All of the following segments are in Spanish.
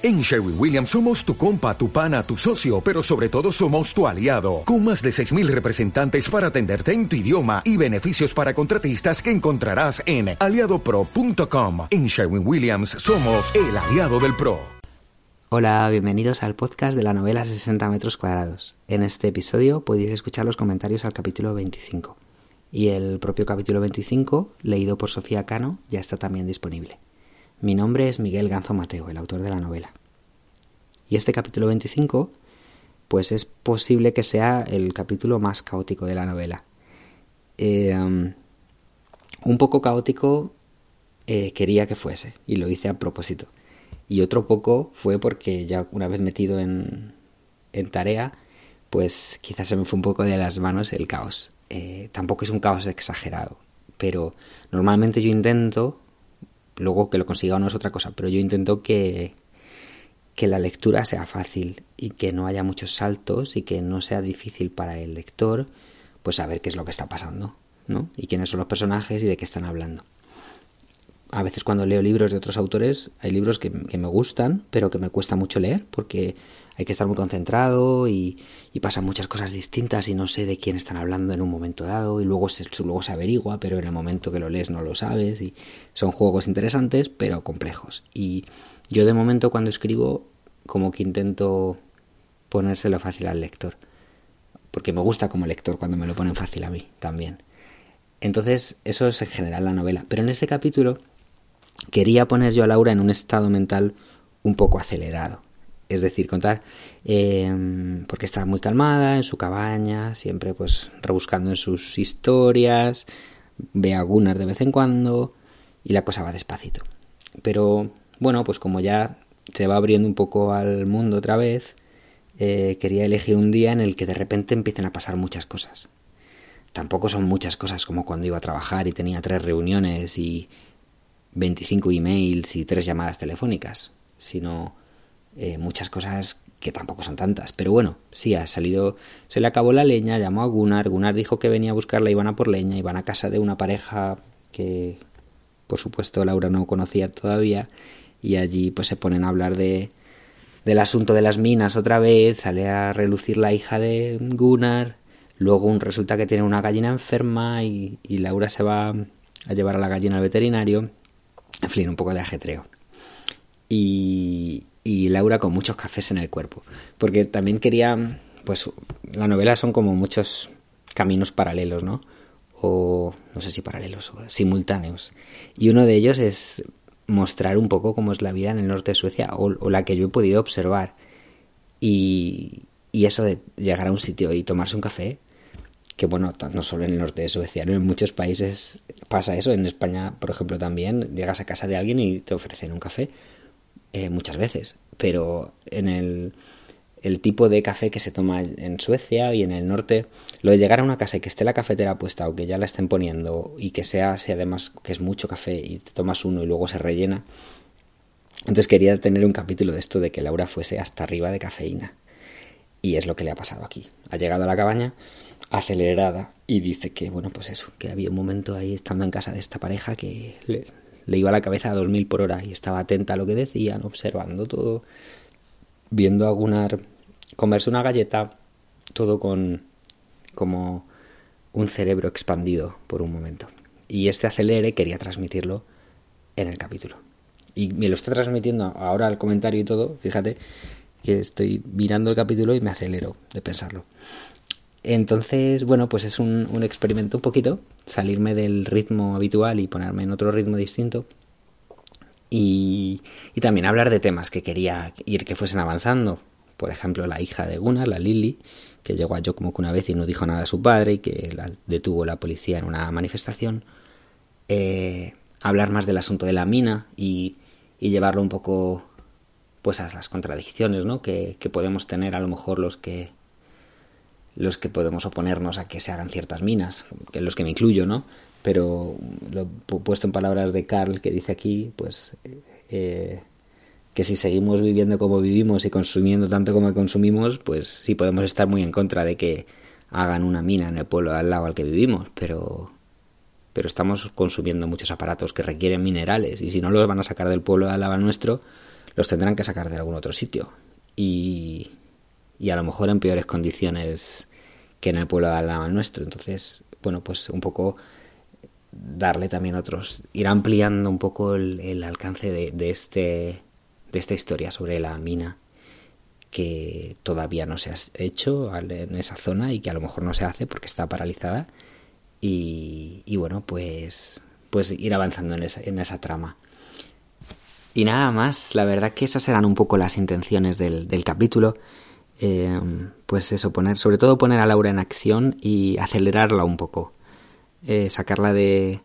En Sherwin Williams somos tu compa, tu pana, tu socio, pero sobre todo somos tu aliado, con más de 6.000 representantes para atenderte en tu idioma y beneficios para contratistas que encontrarás en aliadopro.com. En Sherwin Williams somos el aliado del PRO. Hola, bienvenidos al podcast de la novela 60 metros cuadrados. En este episodio podéis escuchar los comentarios al capítulo 25. Y el propio capítulo 25, leído por Sofía Cano, ya está también disponible. Mi nombre es Miguel Ganzo Mateo, el autor de la novela. Y este capítulo 25, pues es posible que sea el capítulo más caótico de la novela. Eh, un poco caótico eh, quería que fuese, y lo hice a propósito. Y otro poco fue porque ya una vez metido en, en tarea, pues quizás se me fue un poco de las manos el caos. Eh, tampoco es un caos exagerado, pero normalmente yo intento Luego que lo consiga o no es otra cosa, pero yo intento que, que la lectura sea fácil y que no haya muchos saltos y que no sea difícil para el lector pues saber qué es lo que está pasando, ¿no? Y quiénes son los personajes y de qué están hablando. A veces cuando leo libros de otros autores hay libros que, que me gustan, pero que me cuesta mucho leer porque hay que estar muy concentrado y, pasan muchas cosas distintas y no sé de quién están hablando en un momento dado y luego se, luego se averigua, pero en el momento que lo lees no lo sabes y son juegos interesantes pero complejos. Y yo de momento cuando escribo como que intento ponérselo fácil al lector, porque me gusta como lector cuando me lo ponen fácil a mí también. Entonces eso es en general la novela, pero en este capítulo quería poner yo a Laura en un estado mental un poco acelerado es decir, contar em, porque está muy calmada en su cabaña, siempre pues rebuscando en sus historias, ve a Gunnar de vez en cuando y la cosa va despacito. Pero bueno, pues como ya se va abriendo un poco al mundo otra vez, eh, quería elegir un día en el que de repente empiecen a pasar muchas cosas. Tampoco son muchas cosas como cuando iba a trabajar y tenía tres reuniones y 25 emails y tres llamadas telefónicas, sino eh, muchas cosas que tampoco son tantas. Pero bueno, sí, ha salido, se le acabó la leña, llamó a Gunnar, Gunnar dijo que venía a buscarla, iban a por leña, iban a casa de una pareja que, por supuesto, Laura no conocía todavía, y allí pues se ponen a hablar de del asunto de las minas otra vez, sale a relucir la hija de Gunnar, luego resulta que tiene una gallina enferma y, y Laura se va a llevar a la gallina al veterinario, en fin, un poco de ajetreo. Y, y Laura con muchos cafés en el cuerpo. Porque también quería, pues la novela son como muchos caminos paralelos, ¿no? O no sé si paralelos o simultáneos. Y uno de ellos es mostrar un poco cómo es la vida en el norte de Suecia o, la que yo he podido observar. Y, y, eso de llegar a un sitio y tomarse un café, que bueno, no solo en el norte de Suecia, en muchos países pasa eso, en España, por ejemplo, también llegas a casa de alguien y te ofrecen un café eh, muchas veces, pero en el, el tipo de café que se toma en Suecia y en el norte, lo de llegar a una casa y que esté la cafetera puesta o que ya la estén poniendo y que sea así además que es mucho café y te tomas uno y luego se rellena. Entonces quería tener un capítulo de esto de que Laura fuese hasta arriba de cafeína. Y es lo que le ha pasado aquí. Ha llegado a la cabaña acelerada y dice que, bueno, pues eso, que había un momento ahí estando en casa de esta pareja que le, iba la cabeza a 2000 por hora y estaba atenta a lo que decían, observando todo, viendo a Gunnar comerse una galleta, todo con como un cerebro expandido por un momento. Y este acelere quería transmitirlo en el capítulo. Y me lo está transmitiendo ahora al comentario y todo, fíjate que estoy mirando el capítulo y me acelero de pensarlo. Entonces, bueno, pues es un, un, experimento un poquito, salirme del ritmo habitual y ponerme en otro ritmo distinto. Y, y, también hablar de temas que quería ir que fuesen avanzando. Por ejemplo, la hija de Gunnar, la Lily, que llegó a que una vez y no dijo nada a su padre y que la detuvo la policía en una manifestación. Eh, hablar más del asunto de la mina y, llevarlo un poco pues a las contradicciones ¿no? que podemos tener a lo mejor los que los que podemos oponernos a que se hagan ciertas minas, que los que me incluyo, ¿no? Pero lo he puesto en palabras de Carl que dice aquí, pues eh, que si seguimos viviendo como vivimos y consumiendo tanto como consumimos, pues sí podemos estar muy en contra de que hagan una mina en el pueblo al lado al que vivimos, pero pero estamos consumiendo muchos aparatos que requieren minerales y si no los van a sacar del pueblo al lado nuestro, los tendrán que sacar de algún otro sitio. Y, y a lo mejor en peores condiciones que en el pueblo de al nuestro. Entonces, bueno, pues un poco darle también otros, ir ampliando un poco el, alcance de, de, este, de esta historia sobre la mina que todavía no se ha hecho en esa zona y que a lo mejor no se hace porque está paralizada. Y, y bueno pues pues ir avanzando en esa, en esa trama. Y nada más la verdad que esas eran un poco las intenciones del, del capítulo. Eh, pues eso poner sobre todo poner a Laura en acción y acelerarla un poco eh, sacarla de,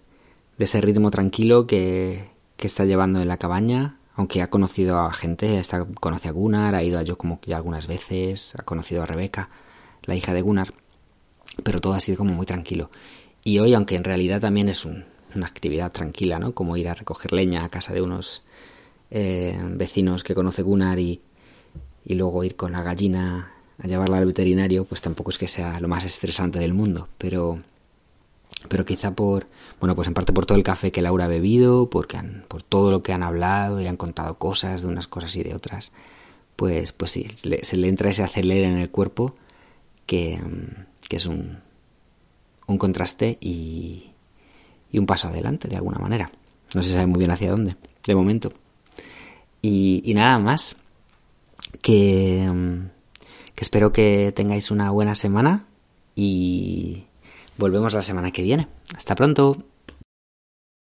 de, ese ritmo tranquilo que, que está llevando en la cabaña aunque ha conocido a gente, está, conoce a Gunnar, ha ido a yo como ya algunas veces, ha conocido a Rebeca, la hija de Gunnar, pero todo ha sido como muy tranquilo. Y hoy, aunque en realidad también es una actividad tranquila, ¿no? Como ir a recoger leña a casa de unos eh, vecinos que conoce Gunnar y, y luego ir con la gallina a llevarla al veterinario, pues tampoco es que sea lo más estresante del mundo, pero pero quizá por, bueno, pues en parte por todo el café que Laura ha bebido, porque han, por todo lo que han hablado y han contado cosas de unas cosas y de otras, pues, pues sí, se le entra ese acelerar en el cuerpo que, que es un, un contraste y, y un paso adelante de alguna manera. No se sabe muy bien hacia dónde, de momento. Y, y nada más, que, que espero que tengáis una buena semana y Volvemos la semana que viene. Hasta pronto.